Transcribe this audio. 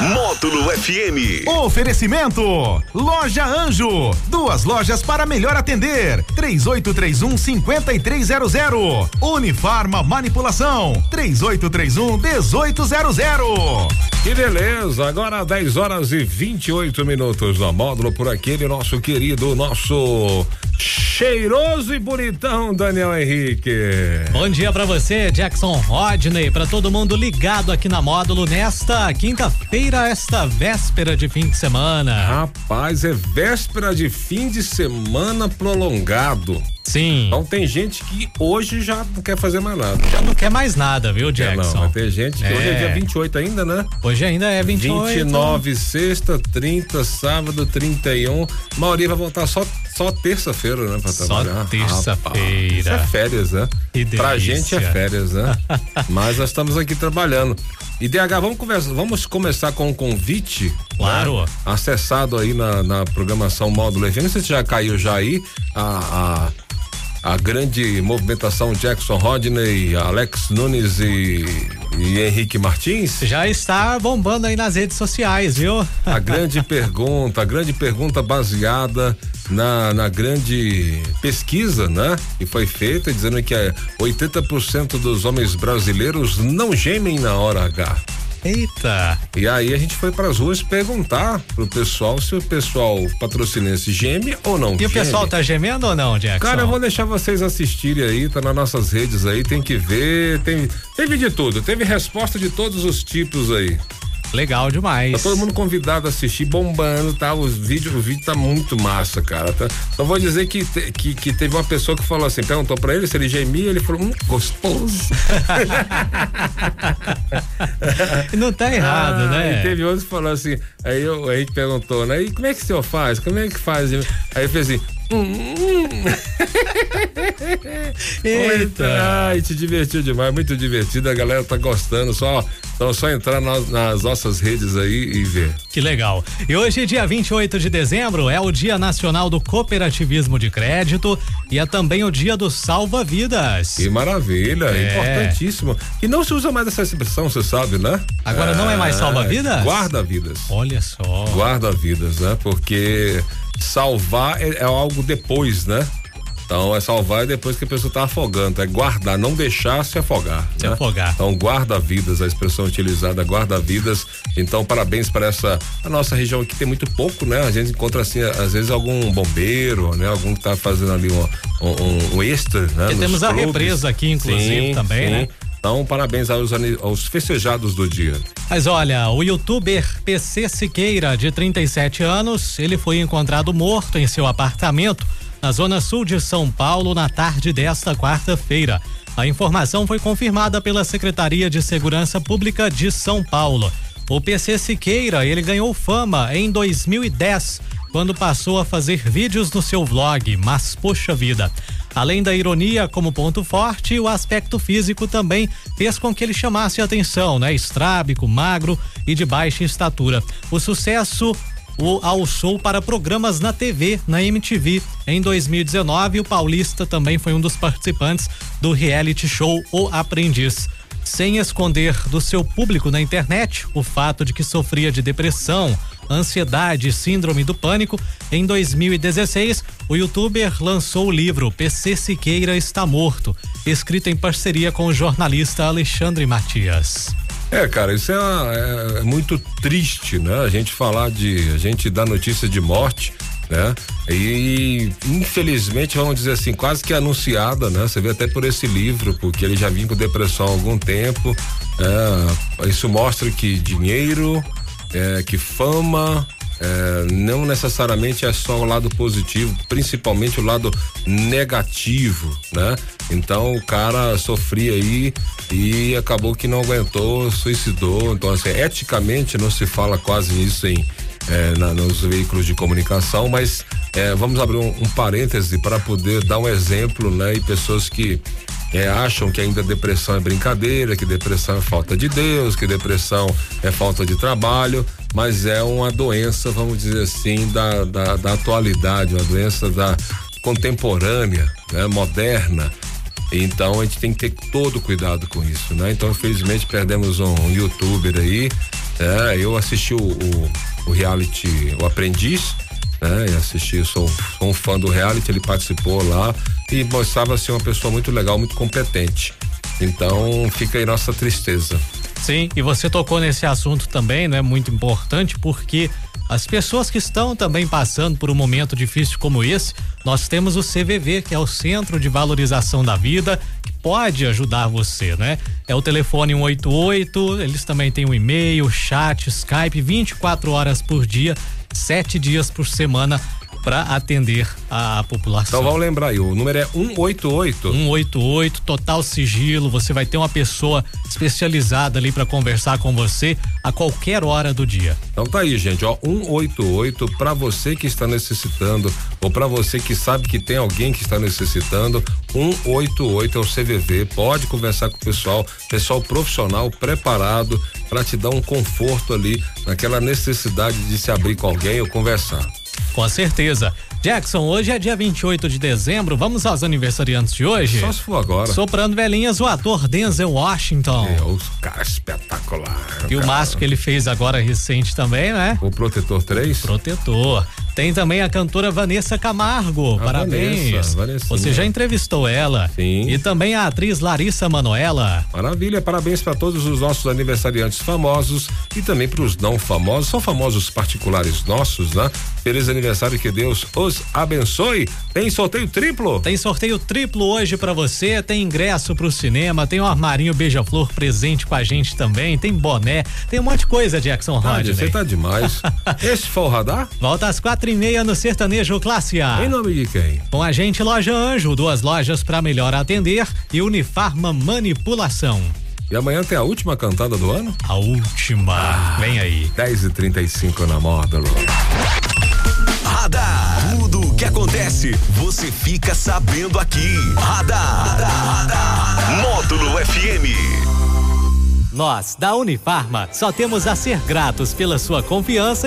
Módulo FM. Oferecimento: Loja Anjo. Duas lojas para melhor atender. 3831 5300. Unifarma Manipulação. 3831 1800. Que beleza, agora 10 horas e 28 minutos no módulo por aquele nosso querido, nosso cheiroso e bonitão Daniel Henrique. Bom dia para você, Jackson Rodney, para todo mundo ligado aqui na módulo nesta quinta-feira, esta véspera de fim de semana. Rapaz, é véspera de fim de semana prolongado. Sim. Então tem gente que hoje já não quer fazer mais nada. Já não quer mais nada, viu, Jackson? É, não, tem gente que é. hoje é dia 28 ainda, né? Hoje ainda é 28. 29, sexta, 30, sábado, 31. A maioria vai voltar só só terça-feira, né? Pra só terça-feira. Isso é férias, né? Que pra gente é férias, né? Mas nós estamos aqui trabalhando. E DH, vamos conversar, vamos começar com um convite. Claro. Né? Acessado aí na, na programação Módulo FM. Se já caiu já aí a, a a grande movimentação Jackson Rodney, Alex Nunes e, e Henrique Martins? Já está bombando aí nas redes sociais, viu? A grande pergunta, a grande pergunta baseada na, na grande pesquisa, né? Que foi feita dizendo que 80% dos homens brasileiros não gemem na hora H. Eita! E aí a gente foi para as ruas perguntar pro pessoal se o pessoal patrocinense geme ou não. E geme. o pessoal tá gemendo ou não, Jackson? Cara, eu vou deixar vocês assistirem aí, tá nas nossas redes aí, tem que ver, tem, teve de tudo, teve resposta de todos os tipos aí. Legal demais. Tá todo mundo convidado a assistir, bombando, tá? Os vídeos, o vídeo tá muito massa, cara. Tá? Então vou dizer que, que, que teve uma pessoa que falou assim, perguntou pra ele se ele gemia, ele falou, hum, gostoso. Não tá errado, ah, né? E teve outro que falou assim, aí eu, a gente perguntou, né? E como é que o senhor faz? Como é que faz? Aí ele fez assim, Eita! Ai, te divertiu demais, muito divertido. A galera tá gostando. Só, então só entrar nas, nas, nossas redes aí e ver. Que legal. E hoje, dia 28 de dezembro, é o Dia Nacional do Cooperativismo de Crédito e é também o Dia do Salva Vidas. Que maravilha, é. importantíssimo. E não se usa mais essa expressão, você sabe, né? Agora é, não é mais salva vidas? Guarda vidas. Olha só. Guarda vidas, né? Porque salvar é, é algo depois, né? Então é salvar depois que a pessoa está afogando, é guardar, não deixar se afogar. Se né? afogar. Então guarda-vidas, a expressão utilizada, guarda-vidas. Então parabéns para essa a nossa região aqui tem muito pouco, né? A gente encontra assim às vezes algum bombeiro, né? Algum que está fazendo ali um, um, um extra, né? E temos clubes. a represa aqui, inclusive, sim, também, sim. né? Então, parabéns aos, aos festejados do dia. Mas olha, o youtuber PC Siqueira, de 37 anos, ele foi encontrado morto em seu apartamento na zona sul de São Paulo na tarde desta quarta-feira. A informação foi confirmada pela Secretaria de Segurança Pública de São Paulo. O PC Siqueira, ele ganhou fama em 2010, quando passou a fazer vídeos no seu vlog, mas poxa vida. Além da ironia como ponto forte, o aspecto físico também fez com que ele chamasse atenção, né? Estrábico, magro e de baixa estatura. O sucesso o alçou para programas na TV, na MTV. Em 2019, o Paulista também foi um dos participantes do reality show O Aprendiz sem esconder do seu público na internet o fato de que sofria de depressão, ansiedade síndrome do pânico, em 2016, o youtuber lançou o livro PC Siqueira está morto, escrito em parceria com o jornalista Alexandre Matias. É, cara, isso é, é, é muito triste, né? A gente falar de, a gente dar notícia de morte né? E infelizmente, vamos dizer assim, quase que anunciada, né? Você vê até por esse livro, porque ele já vinha com depressão há algum tempo. É, isso mostra que dinheiro, é, que fama, é, não necessariamente é só o lado positivo, principalmente o lado negativo, né? Então o cara sofria aí e acabou que não aguentou, suicidou. Então, assim, eticamente não se fala quase isso em é, na, nos veículos de comunicação, mas é, vamos abrir um, um parêntese para poder dar um exemplo, né? E pessoas que é, acham que ainda depressão é brincadeira, que depressão é falta de Deus, que depressão é falta de trabalho, mas é uma doença, vamos dizer assim, da, da, da atualidade, uma doença da contemporânea, né, moderna. Então a gente tem que ter todo cuidado com isso, né? Então, infelizmente, perdemos um, um youtuber aí. É, eu assisti o, o, o reality O Aprendiz, né? E assisti, sou, sou, um fã do reality, ele participou lá e mostrava ser uma pessoa muito legal, muito competente. Então fica aí nossa tristeza. Sim, e você tocou nesse assunto também, né? Muito importante, porque as pessoas que estão também passando por um momento difícil como esse, nós temos o CVV, que é o Centro de Valorização da Vida, que pode ajudar você, né? É o telefone 188, eles também têm um e-mail, chat, Skype, 24 horas por dia sete dias por semana para atender a população. Então vamos lembrar aí, o número é 188. 188, total sigilo. Você vai ter uma pessoa especializada ali para conversar com você a qualquer hora do dia. Então tá aí, gente, ó, 188 para você que está necessitando ou para você que sabe que tem alguém que está necessitando, 188 é o CVV. Pode conversar com o pessoal, pessoal profissional preparado para te dar um conforto ali naquela necessidade de se abrir com alguém ou conversar. Com certeza. Jackson, hoje é dia 28 de dezembro. Vamos aos aniversariantes de hoje? Só se for agora. Soprando velhinhas, o ator Denzel Washington. É, os cara espetacular. E o máximo que ele fez agora recente também, né? O Protetor 3? Protetor. Tem também a cantora Vanessa Camargo. A Parabéns. Vanessa, Você já entrevistou ela. Sim. E também a atriz Larissa Manoela. Maravilha. Parabéns para todos os nossos aniversariantes famosos e também para os não famosos. São famosos particulares nossos, né? Feliz aniversário, que Deus os abençoe. Tem sorteio triplo? Tem sorteio triplo hoje para você. Tem ingresso pro cinema, tem um armarinho beija-flor presente com a gente também, tem boné, tem um monte de coisa, Jackson Rodney. Você tá demais. Esse foi o radar? Volta às quatro quatro e meia no Sertanejo Classe A. Em nome de quem? Com a gente Loja Anjo, duas lojas para melhor atender e Unifarma Manipulação. E amanhã tem a última cantada do ano? A última. Ah, Vem aí. 10 e 35 na Módulo. Radar. Tudo o que acontece, você fica sabendo aqui. Radar. Radar. Radar. Módulo FM. Nós, da Unifarma, só temos a ser gratos pela sua confiança